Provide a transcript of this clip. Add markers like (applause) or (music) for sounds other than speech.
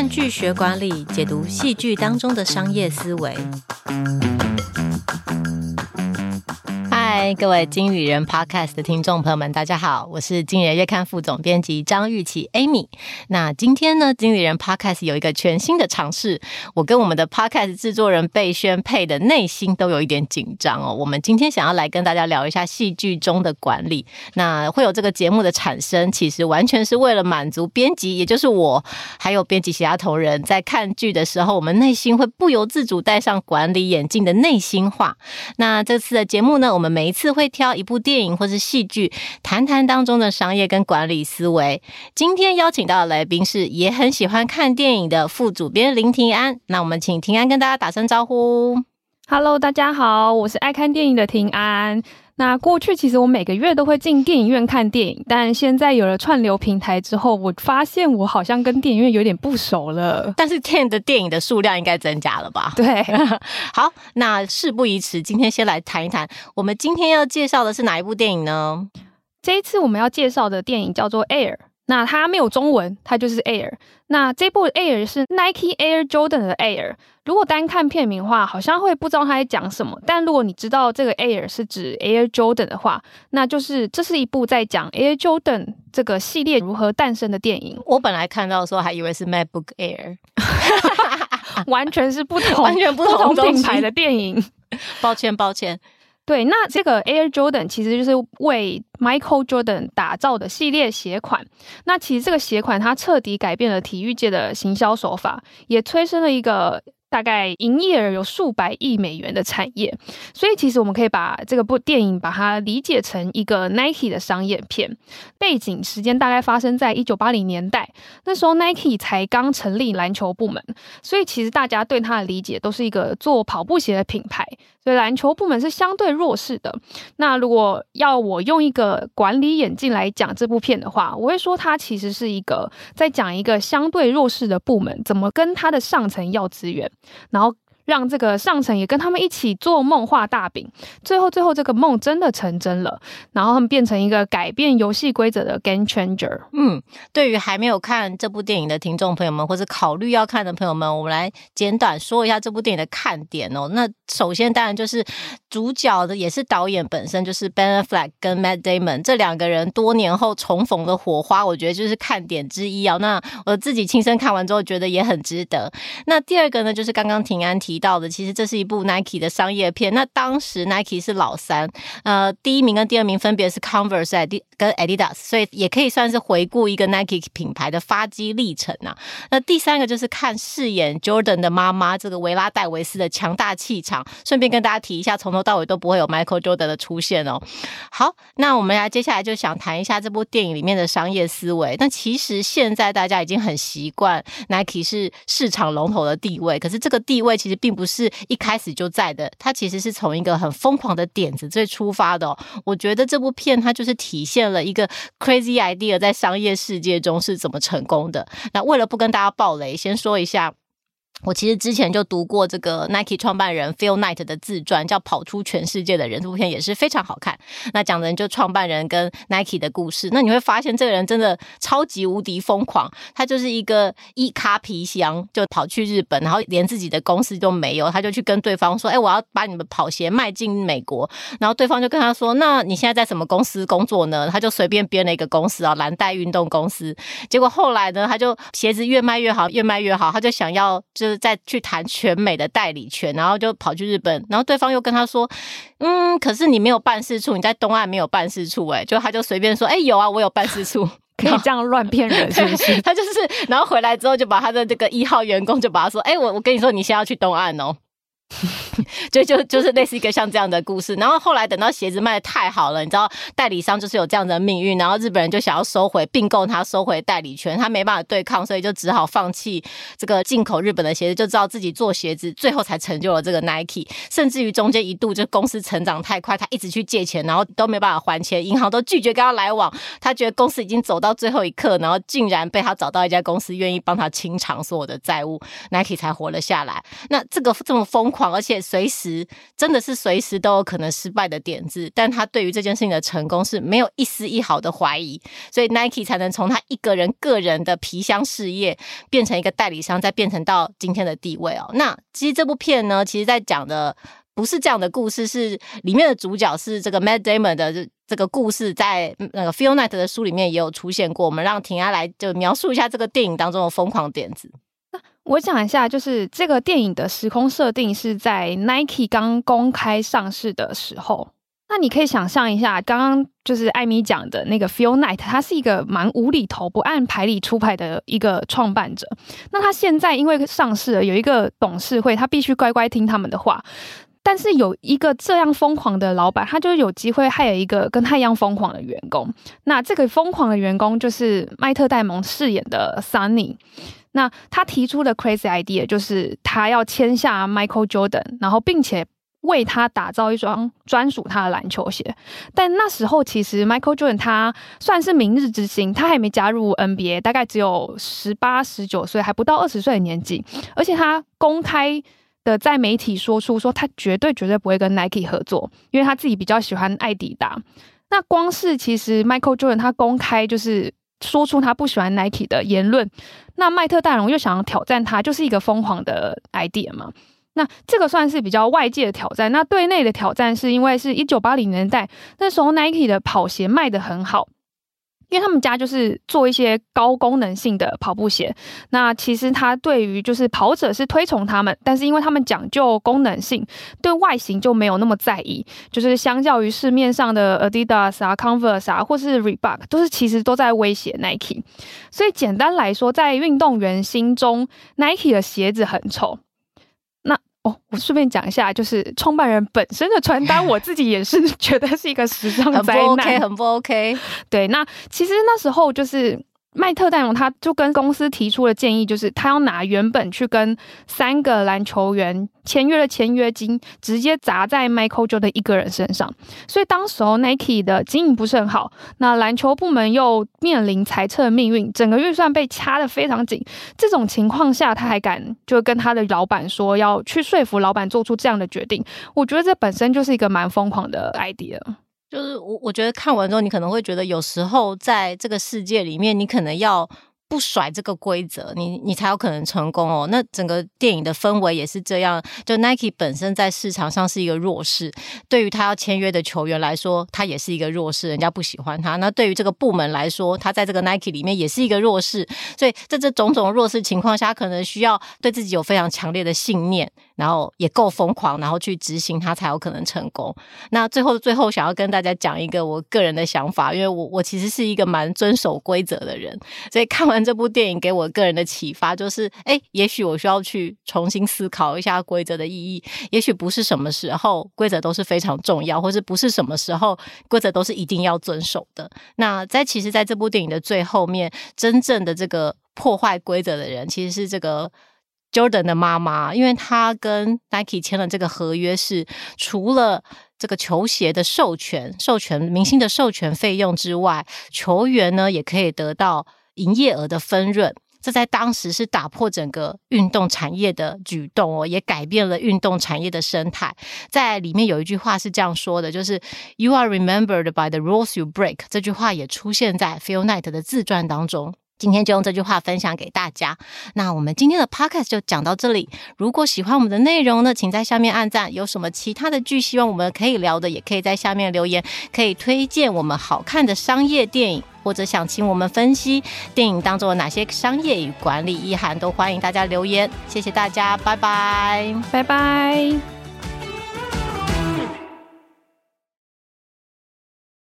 看剧学管理，解读戏剧当中的商业思维。嗨，各位经理人 Podcast 的听众朋友们，大家好，我是经人月刊副总编辑张玉琪 Amy。那今天呢，经理人 Podcast 有一个全新的尝试，我跟我们的 Podcast 制作人贝宣配的内心都有一点紧张哦。我们今天想要来跟大家聊一下戏剧中的管理。那会有这个节目的产生，其实完全是为了满足编辑，也就是我还有编辑其他同仁在看剧的时候，我们内心会不由自主戴上管理眼镜的内心话。那这次的节目呢，我们每一次会挑一部电影或是戏剧，谈谈当中的商业跟管理思维。今天邀请到的来宾是也很喜欢看电影的副主编林庭安。那我们请庭安跟大家打声招呼。Hello，大家好，我是爱看电影的庭安。那过去其实我每个月都会进电影院看电影，但现在有了串流平台之后，我发现我好像跟电影院有点不熟了。但是现在的电影的数量应该增加了吧？(laughs) 对，(laughs) 好，那事不宜迟，今天先来谈一谈，我们今天要介绍的是哪一部电影呢？这一次我们要介绍的电影叫做《Air》。那它没有中文，它就是 Air。那这部 Air 是 Nike Air Jordan 的 Air。如果单看片名的话，好像会不知道它在讲什么。但如果你知道这个 Air 是指 Air Jordan 的话，那就是这是一部在讲 Air Jordan 这个系列如何诞生的电影。我本来看到的时候还以为是 MacBook Air，(laughs) 完全是不同、(laughs) 完全不同品牌的电影。抱歉，抱歉。对，那这个 Air Jordan 其实就是为 Michael Jordan 打造的系列鞋款。那其实这个鞋款它彻底改变了体育界的行销手法，也催生了一个。大概营业额有数百亿美元的产业，所以其实我们可以把这个部电影把它理解成一个 Nike 的商业片。背景时间大概发生在一九八零年代，那时候 Nike 才刚成立篮球部门，所以其实大家对它的理解都是一个做跑步鞋的品牌，所以篮球部门是相对弱势的。那如果要我用一个管理眼镜来讲这部片的话，我会说它其实是一个在讲一个相对弱势的部门怎么跟它的上层要资源。然后让这个上层也跟他们一起做梦画大饼，最后最后这个梦真的成真了，然后他们变成一个改变游戏规则的 game changer。嗯，对于还没有看这部电影的听众朋友们，或者考虑要看的朋友们，我们来简短说一下这部电影的看点哦。那首先当然就是主角的也是导演本身，就是 Ben Affleck 跟 Matt Damon 这两个人多年后重逢的火花，我觉得就是看点之一啊。那我自己亲身看完之后觉得也很值得。那第二个呢，就是刚刚庭安提到的，其实这是一部 Nike 的商业片。那当时 Nike 是老三，呃，第一名跟第二名分别是 Converse 跟 Adidas，所以也可以算是回顾一个 Nike 品牌的发迹历程啊。那第三个就是看饰演 Jordan 的妈妈这个维拉戴维斯的强大气场。顺便跟大家提一下，从头到尾都不会有 Michael Jordan 的出现哦。好，那我们来接下来就想谈一下这部电影里面的商业思维。但其实现在大家已经很习惯 Nike 是市场龙头的地位，可是这个地位其实并并不是一开始就在的，它其实是从一个很疯狂的点子最出发的哦。我觉得这部片它就是体现了一个 crazy idea 在商业世界中是怎么成功的。那为了不跟大家爆雷，先说一下。我其实之前就读过这个 Nike 创办人 Phil Knight 的自传，叫《跑出全世界的人》，这部片也是非常好看。那讲的就创办人跟 Nike 的故事。那你会发现，这个人真的超级无敌疯狂。他就是一个一卡皮箱就跑去日本，然后连自己的公司都没有，他就去跟对方说：“哎，我要把你们跑鞋卖进美国。”然后对方就跟他说：“那你现在在什么公司工作呢？”他就随便编了一个公司啊，蓝带运动公司。结果后来呢，他就鞋子越卖越好，越卖越好，他就想要就。再去谈全美的代理权，然后就跑去日本，然后对方又跟他说：“嗯，可是你没有办事处，你在东岸没有办事处。”哎，就他就随便说：“哎，有啊，我有办事处，(laughs) 可以这样乱骗人，(laughs) 是不是？”他就是，然后回来之后就把他的这个一号员工就把他说：“哎，我我跟你说，你先要去东岸哦。” (laughs) 就就就是类似一个像这样的故事，然后后来等到鞋子卖得太好了，你知道代理商就是有这样的命运，然后日本人就想要收回并购他，收回代理权，他没办法对抗，所以就只好放弃这个进口日本的鞋子，就知道自己做鞋子，最后才成就了这个 Nike。甚至于中间一度就公司成长太快，他一直去借钱，然后都没办法还钱，银行都拒绝跟他来往，他觉得公司已经走到最后一刻，然后竟然被他找到一家公司愿意帮他清偿所有的债务，Nike 才活了下来。那这个这么疯狂。狂，而且随时真的是随时都有可能失败的点子，但他对于这件事情的成功是没有一丝一毫的怀疑，所以 Nike 才能从他一个人个人的皮箱事业变成一个代理商，再变成到今天的地位哦。那其实这部片呢，其实在讲的不是这样的故事，是里面的主角是这个 Matt Damon 的这个故事，在那个 Phil Knight 的书里面也有出现过。我们让婷安来就描述一下这个电影当中的疯狂点子。我讲一下，就是这个电影的时空设定是在 Nike 刚公开上市的时候。那你可以想象一下，刚刚就是艾米讲的那个 Phil Knight，他是一个蛮无厘头、不按牌理出牌的一个创办者。那他现在因为上市了，有一个董事会，他必须乖乖听他们的话。但是有一个这样疯狂的老板，他就有机会还有一个跟他一样疯狂的员工。那这个疯狂的员工就是麦特戴蒙饰演的 Sunny。那他提出的 crazy idea 就是他要签下 Michael Jordan，然后并且为他打造一双专属他的篮球鞋。但那时候其实 Michael Jordan 他算是明日之星，他还没加入 NBA，大概只有十八、十九岁，还不到二十岁的年纪。而且他公开的在媒体说出说他绝对绝对不会跟 Nike 合作，因为他自己比较喜欢爱迪达。那光是其实 Michael Jordan 他公开就是。说出他不喜欢 Nike 的言论，那麦特戴蒙又想要挑战他，就是一个疯狂的 idea 嘛。那这个算是比较外界的挑战，那对内的挑战是因为是一九八零年代那时候 Nike 的跑鞋卖得很好。因为他们家就是做一些高功能性的跑步鞋，那其实他对于就是跑者是推崇他们，但是因为他们讲究功能性，对外形就没有那么在意。就是相较于市面上的 Adidas 啊、Converse 啊，或是 Reebok，都是其实都在威胁 Nike。所以简单来说，在运动员心中，Nike 的鞋子很丑。哦，我顺便讲一下，就是创办人本身的传单，我自己也是 (laughs) 觉得是一个时尚灾难，很不 OK，很不 OK。对，那其实那时候就是。麦特戴蒙他就跟公司提出了建议，就是他要拿原本去跟三个篮球员签约的签约金，直接砸在 Michael Jordan 一个人身上。所以当时候 Nike 的经营不是很好，那篮球部门又面临裁撤命运，整个预算被掐得非常紧。这种情况下，他还敢就跟他的老板说要去说服老板做出这样的决定，我觉得这本身就是一个蛮疯狂的 idea。就是我，我觉得看完之后，你可能会觉得，有时候在这个世界里面，你可能要。不甩这个规则，你你才有可能成功哦。那整个电影的氛围也是这样。就 Nike 本身在市场上是一个弱势，对于他要签约的球员来说，他也是一个弱势，人家不喜欢他。那对于这个部门来说，他在这个 Nike 里面也是一个弱势。所以在这种种弱势情况下，可能需要对自己有非常强烈的信念，然后也够疯狂，然后去执行他才有可能成功。那最后最后想要跟大家讲一个我个人的想法，因为我我其实是一个蛮遵守规则的人，所以看完。这部电影给我个人的启发就是，哎，也许我需要去重新思考一下规则的意义。也许不是什么时候规则都是非常重要，或是不是什么时候规则都是一定要遵守的。那在其实，在这部电影的最后面，真正的这个破坏规则的人，其实是这个 Jordan 的妈妈，因为他跟 Nike 签了这个合约，是除了这个球鞋的授权、授权明星的授权费用之外，球员呢也可以得到。营业额的分润，这在当时是打破整个运动产业的举动哦，也改变了运动产业的生态。在里面有一句话是这样说的，就是 “You are remembered by the rules you break”。这句话也出现在 Phil Knight 的自传当中。今天就用这句话分享给大家。那我们今天的 podcast 就讲到这里。如果喜欢我们的内容呢，请在下面按赞。有什么其他的剧希望我们可以聊的，也可以在下面留言，可以推荐我们好看的商业电影，或者想请我们分析电影当中有哪些商业与管理意涵，都欢迎大家留言。谢谢大家，拜拜，拜拜。